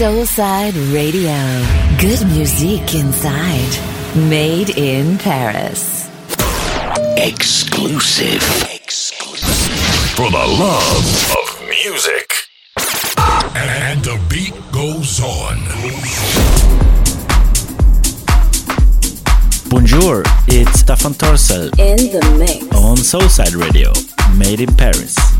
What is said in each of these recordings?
Soulside Radio. Good music inside. Made in Paris. Exclusive. Exclusive. For the love of music. And the beat goes on. Bonjour, it's Staffan Torsel In the mix. on Soulside Radio, made in Paris.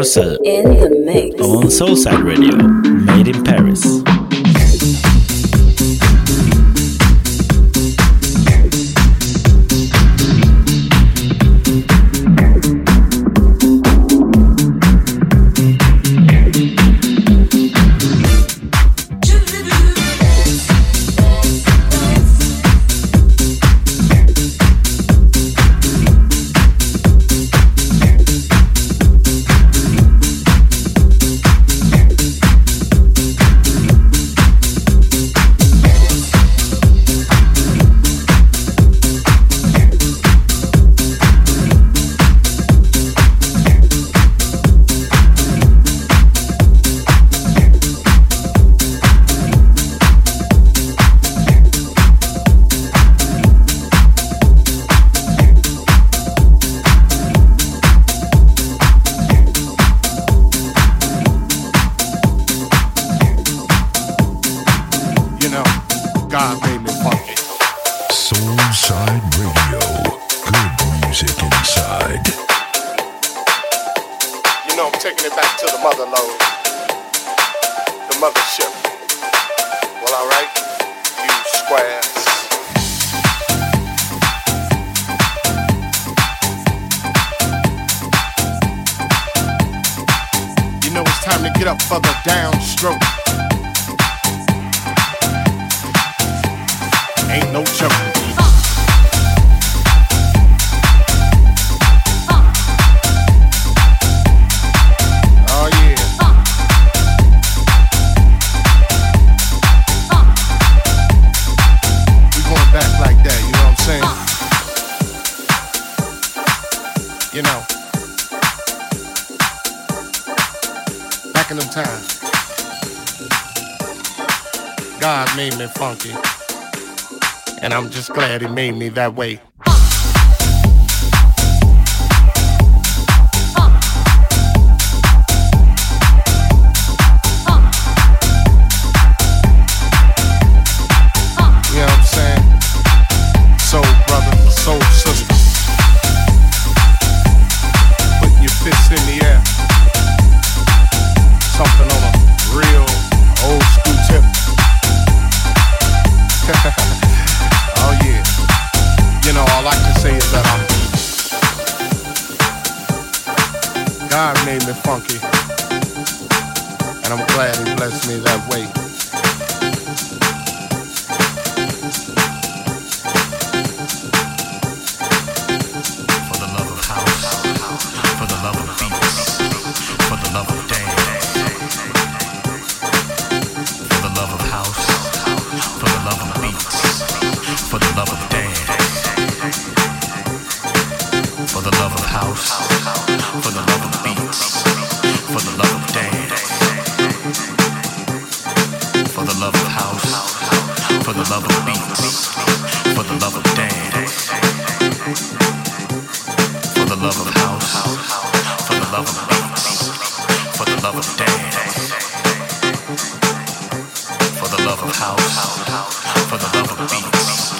Yourself on Soulside Radio. know I'm taking it back to the mother load, the mothership. Well, alright, you squares. You know it's time to get up for the downstroke. Ain't no joke. time. God made me funky, and I'm just glad He made me that way. love of house, for the love of beats.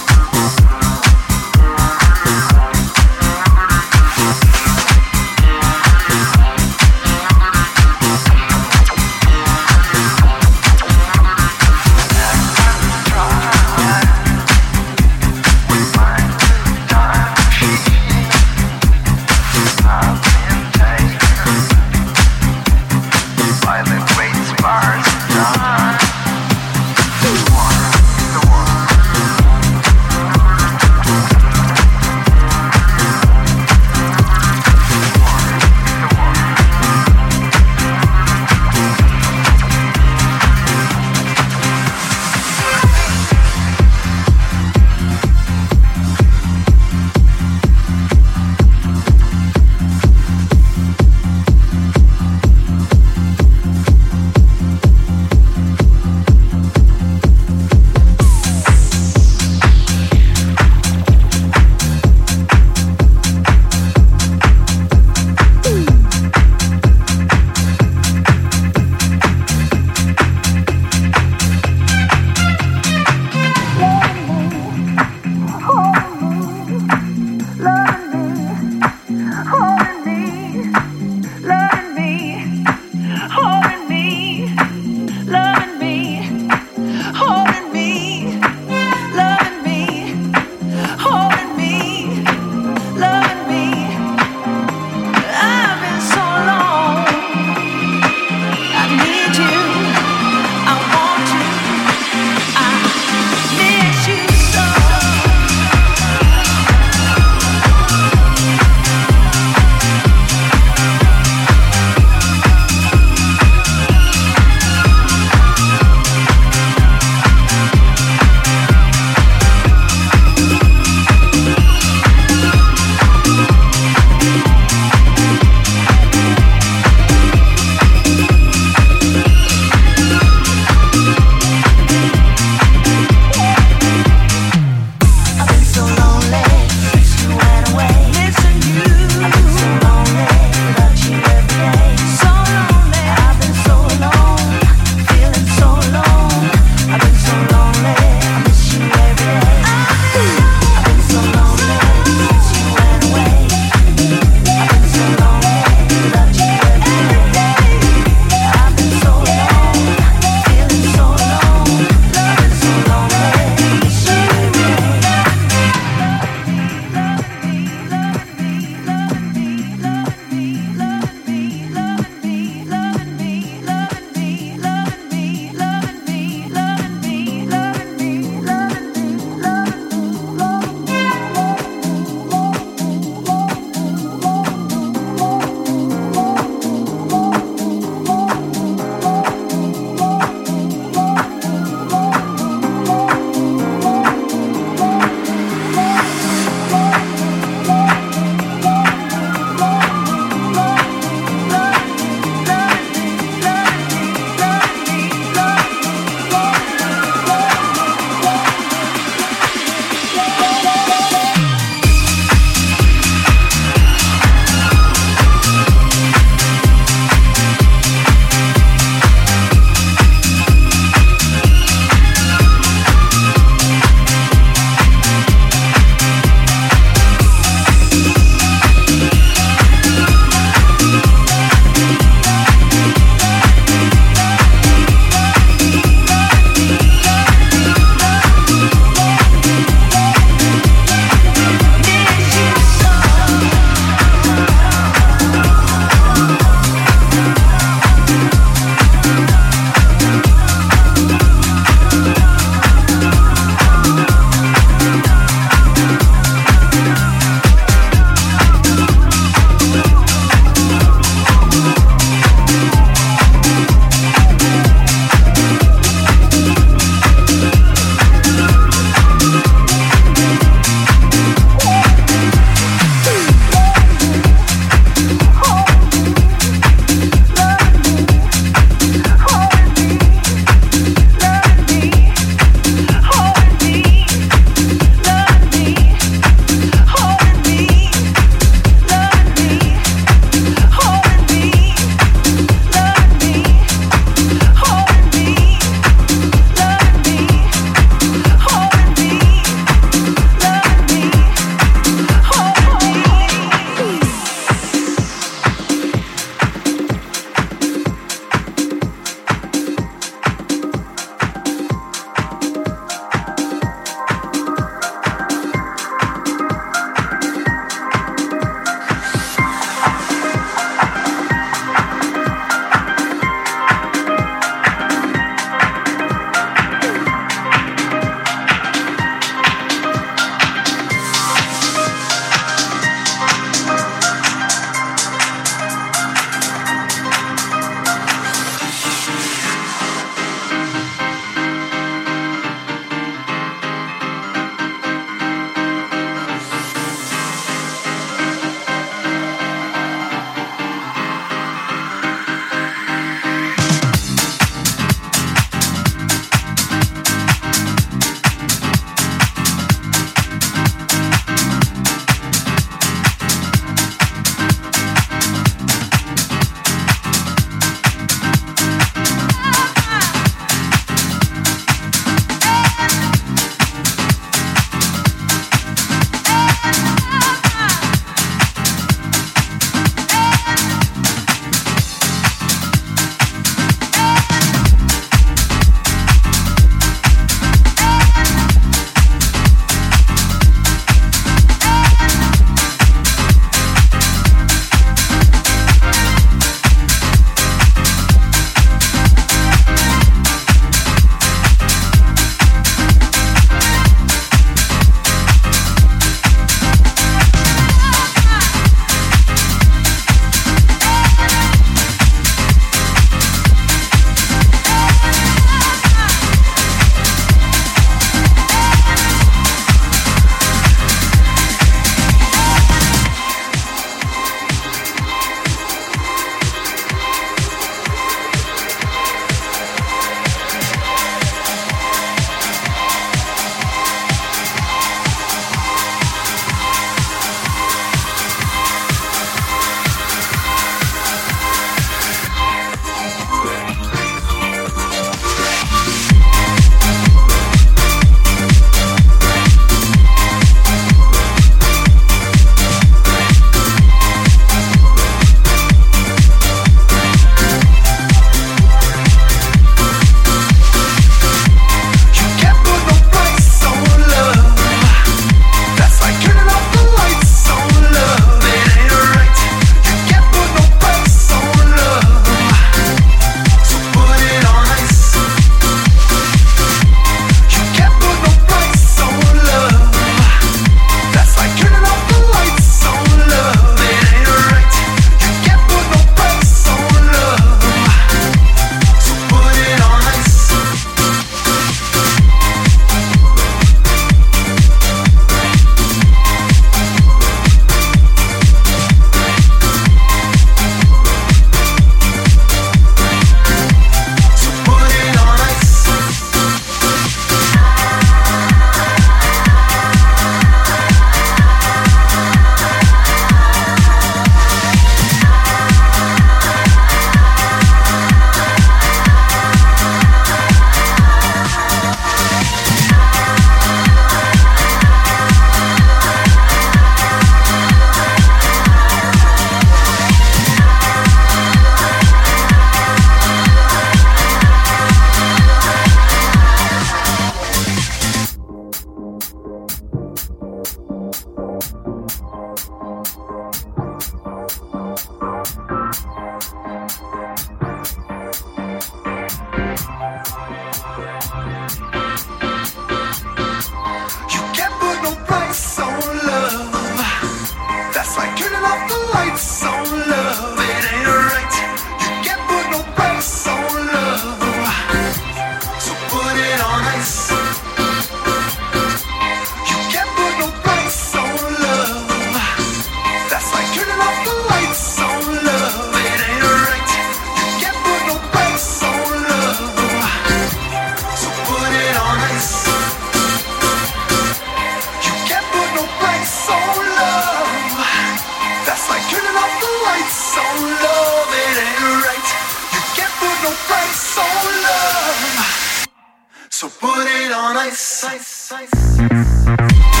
Música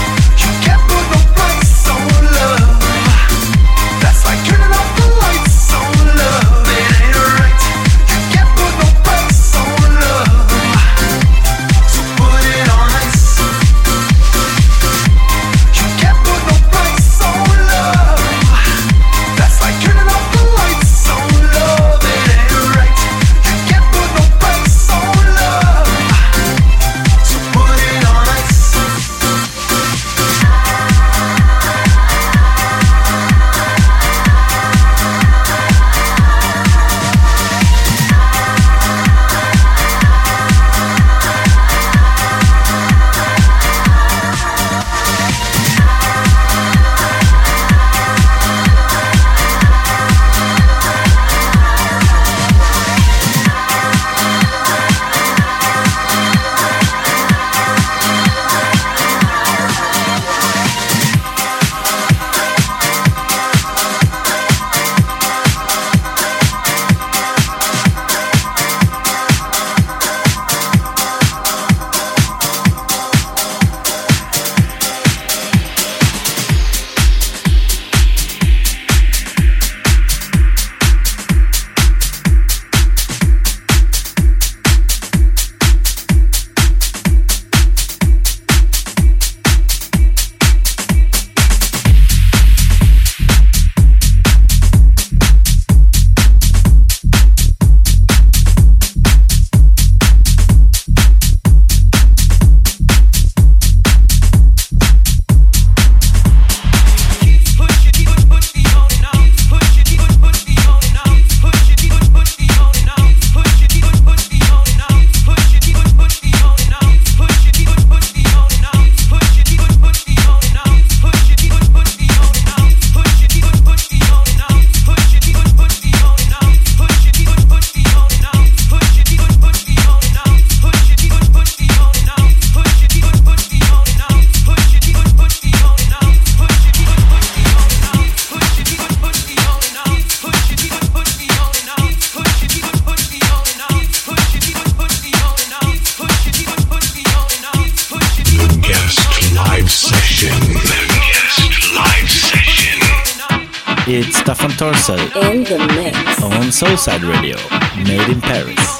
It's Stefan Torso in the mix. On Soulside Radio, made in Paris.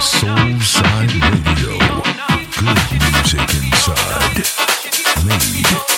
Soulside Radio, good music inside, made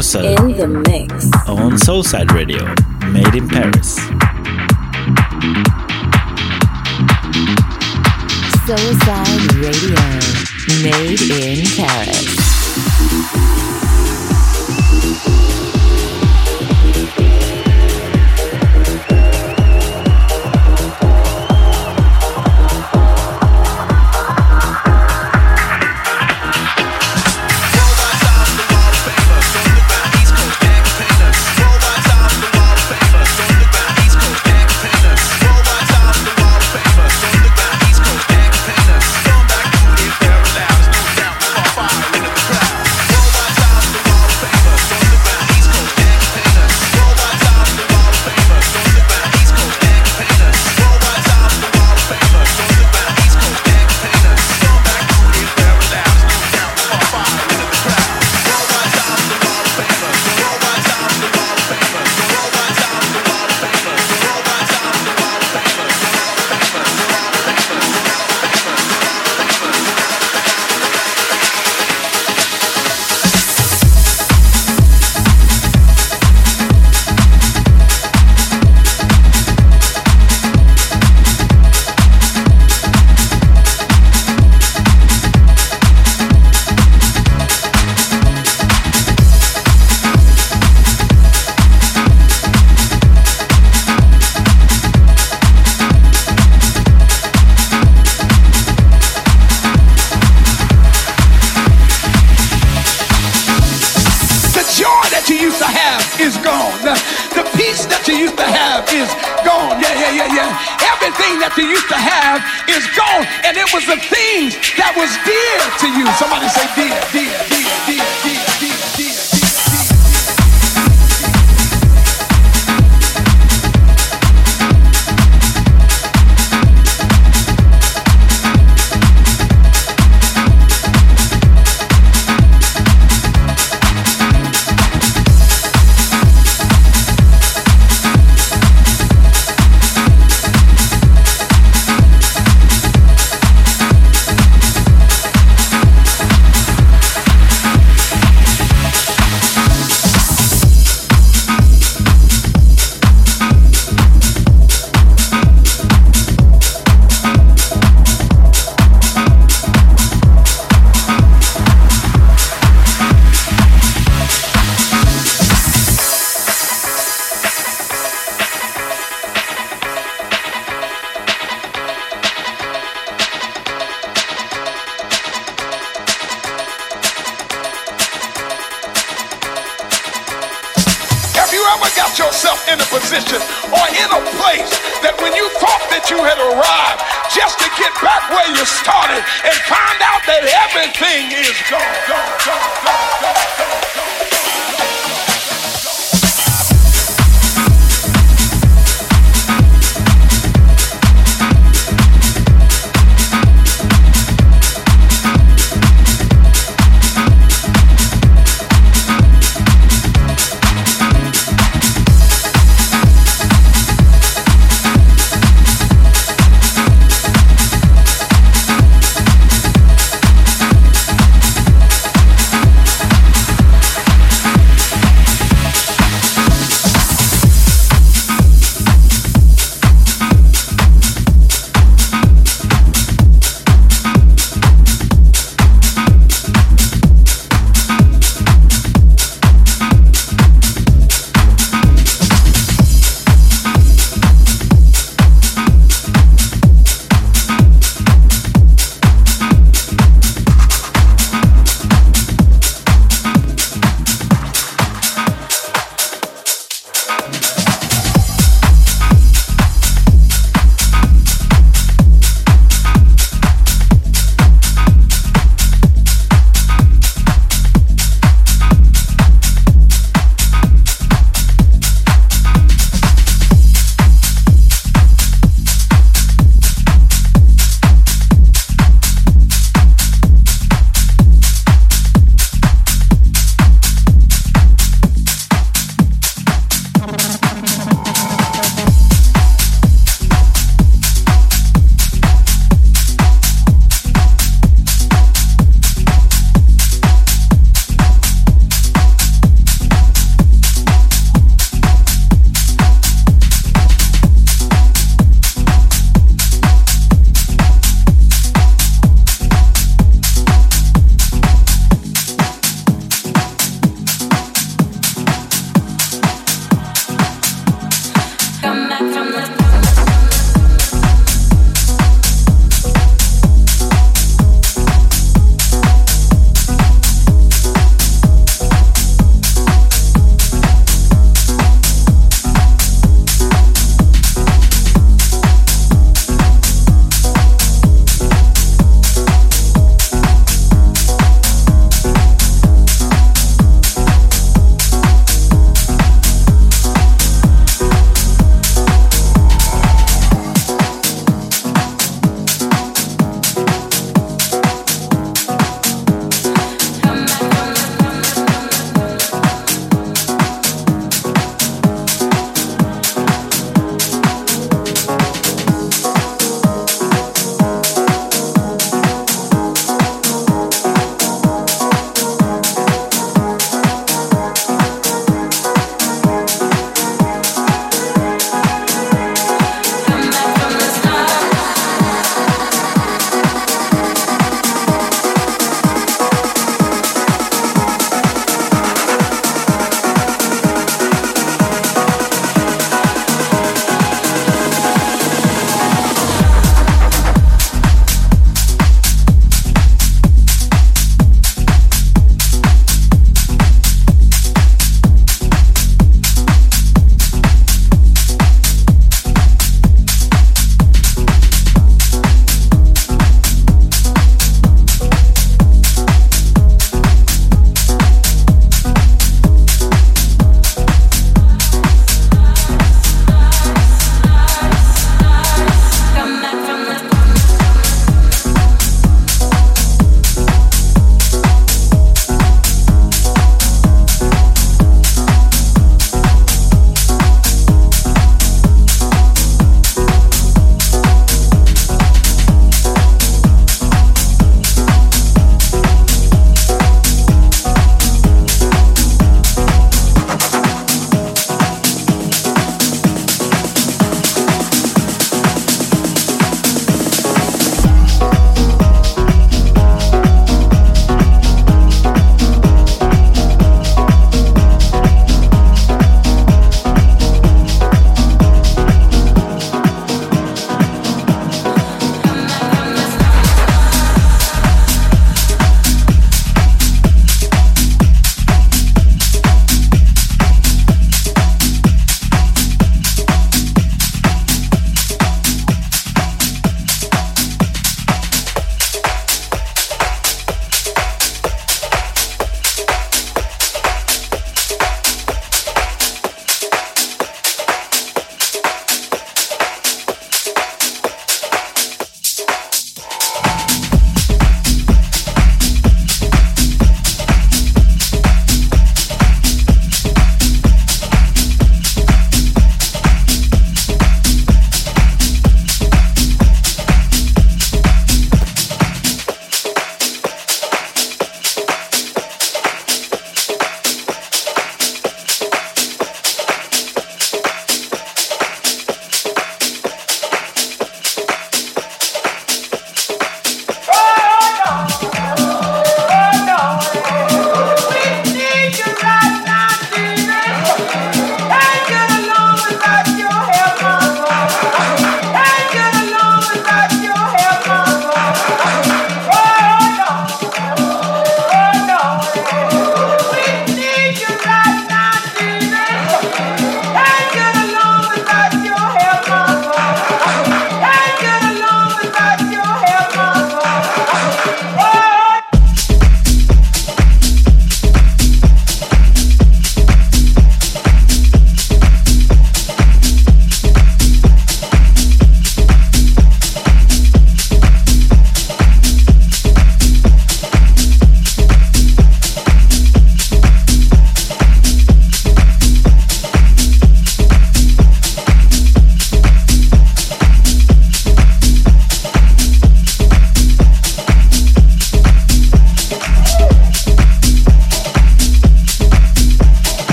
yourself in the mix on Soulside Radio, made in Paris. Soulside Radio, made in Paris.